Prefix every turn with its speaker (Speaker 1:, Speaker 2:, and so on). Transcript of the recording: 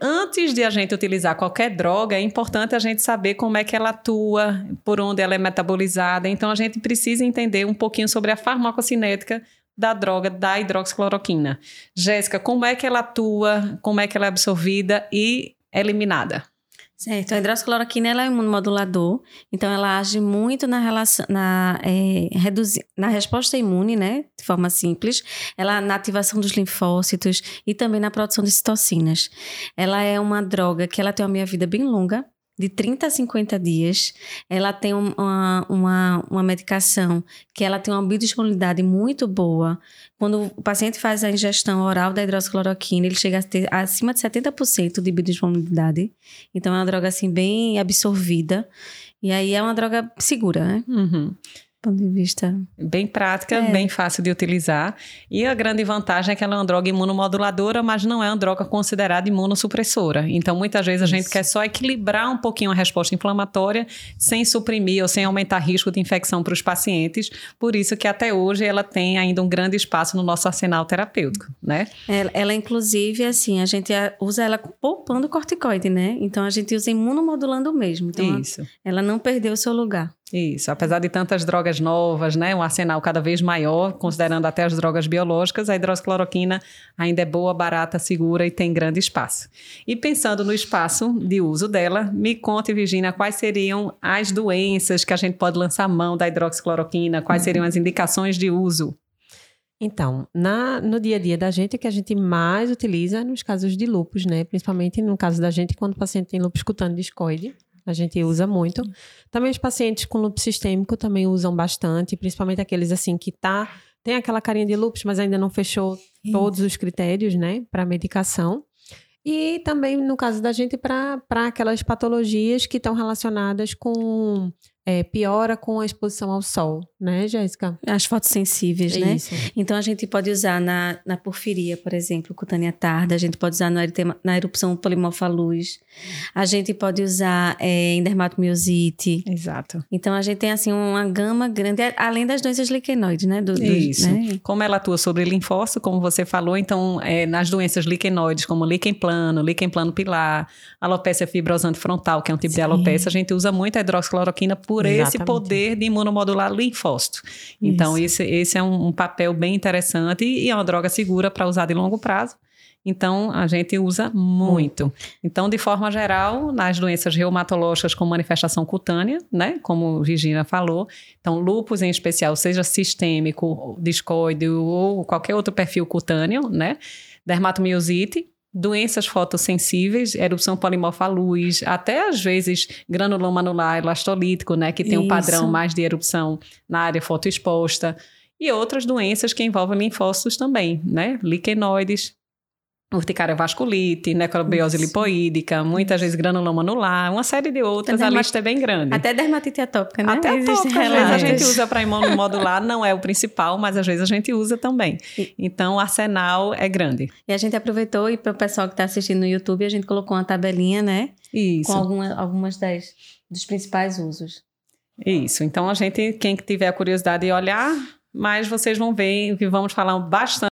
Speaker 1: Antes de a gente utilizar qualquer droga, é importante a gente saber como é que ela atua, por onde ela é metabolizada. Então, a gente precisa entender um pouquinho sobre a farmacocinética da droga da hidroxicloroquina. Jéssica, como é que ela atua, como é que ela é absorvida e eliminada?
Speaker 2: Certo, a hidroxicloroquina ela é um imunomodulador, então ela age muito na, relação, na, é, na resposta imune, né, de forma simples, ela na ativação dos linfócitos e também na produção de citocinas. Ela é uma droga que ela tem uma meia-vida bem longa, de 30 a 50 dias. Ela tem uma, uma, uma medicação que ela tem uma biodisponibilidade muito boa. Quando o paciente faz a ingestão oral da hidroxicloroquina, ele chega a ter acima de 70% de biodisponibilidade. Então, é uma droga, assim, bem absorvida. E aí, é uma droga segura, né?
Speaker 1: Uhum
Speaker 2: ponto de vista.
Speaker 1: Bem prática, é. bem fácil de utilizar. E a grande vantagem é que ela é uma droga imunomoduladora, mas não é uma droga considerada imunossupressora. Então, muitas vezes a Isso. gente quer só equilibrar um pouquinho a resposta inflamatória, sem suprimir ou sem aumentar risco de infecção para os pacientes. Por isso que até hoje ela tem ainda um grande espaço no nosso arsenal terapêutico, né?
Speaker 2: Ela, ela inclusive, assim, a gente usa ela poupando corticoide, né? Então, a gente usa imunomodulando mesmo. Então, Isso. ela não perdeu o seu lugar.
Speaker 1: Isso, apesar de tantas drogas novas, né, um arsenal cada vez maior, considerando até as drogas biológicas, a hidroxicloroquina ainda é boa, barata, segura e tem grande espaço. E pensando no espaço de uso dela, me conte, Virginia, quais seriam as doenças que a gente pode lançar mão da hidroxicloroquina, quais seriam as indicações de uso?
Speaker 3: Então, na, no dia a dia da gente, o que a gente mais utiliza é nos casos de lupus, né? Principalmente no caso da gente, quando o paciente tem lupus cutâneo discoide, a gente usa muito. Também os pacientes com lúpus sistêmico também usam bastante, principalmente aqueles assim que tá tem aquela carinha de lúpus, mas ainda não fechou todos os critérios, né, para medicação. E também, no caso da gente, para aquelas patologias que estão relacionadas com é, piora com a exposição ao sol, né, Jéssica?
Speaker 2: As fotossensíveis, é né? Isso. Então a gente pode usar na, na porfiria, por exemplo, cutânea tarda, a gente pode usar no eritema, na erupção polimorfa luz, a gente pode usar é, em dermatomiosite.
Speaker 1: Exato.
Speaker 2: Então a gente tem assim uma gama grande, além das doenças liquenoides, né?
Speaker 1: Do, do, isso. Né? Como ela atua sobre linfócito, como você falou, então é, nas doenças liquenoides, como líquen plano, líquen plano pilar, alopecia fibrosante frontal, que é um tipo Sim. de alopecia, a gente usa muito a hidroxicloroquina por por Exatamente. esse poder de imunomodular linfócito. Então, esse, esse é um, um, papel bem interessante e é uma droga segura para usar de longo prazo. Então, a gente usa muito. Então, de forma geral, nas doenças reumatológicas com manifestação cutânea, né? Como Regina falou. Então, lúpus em especial, seja sistêmico, discoide ou qualquer outro perfil cutâneo, né? Dermatomiosite, doenças fotossensíveis, erupção polimorfa à luz, até às vezes granuloma anular elastolítico, né, que tem Isso. um padrão mais de erupção na área fotoexposta, e outras doenças que envolvem linfócitos também, né, liquenoides, urticária vasculite, necrobiose lipoídica, muitas vezes granuloma anular, uma série de outras, a lista é bem grande.
Speaker 2: Até dermatite atópica, né?
Speaker 1: Até atópica, às vezes a gente usa para imunomodular, não é o principal, mas às vezes a gente usa também. Então, o arsenal é grande.
Speaker 2: E a gente aproveitou, e para o pessoal que está assistindo no YouTube, a gente colocou uma tabelinha, né?
Speaker 1: Isso.
Speaker 2: Com alguma, algumas das, dos principais usos.
Speaker 1: Isso. Então, a gente, quem tiver a curiosidade de olhar, mas vocês vão ver que vamos falar bastante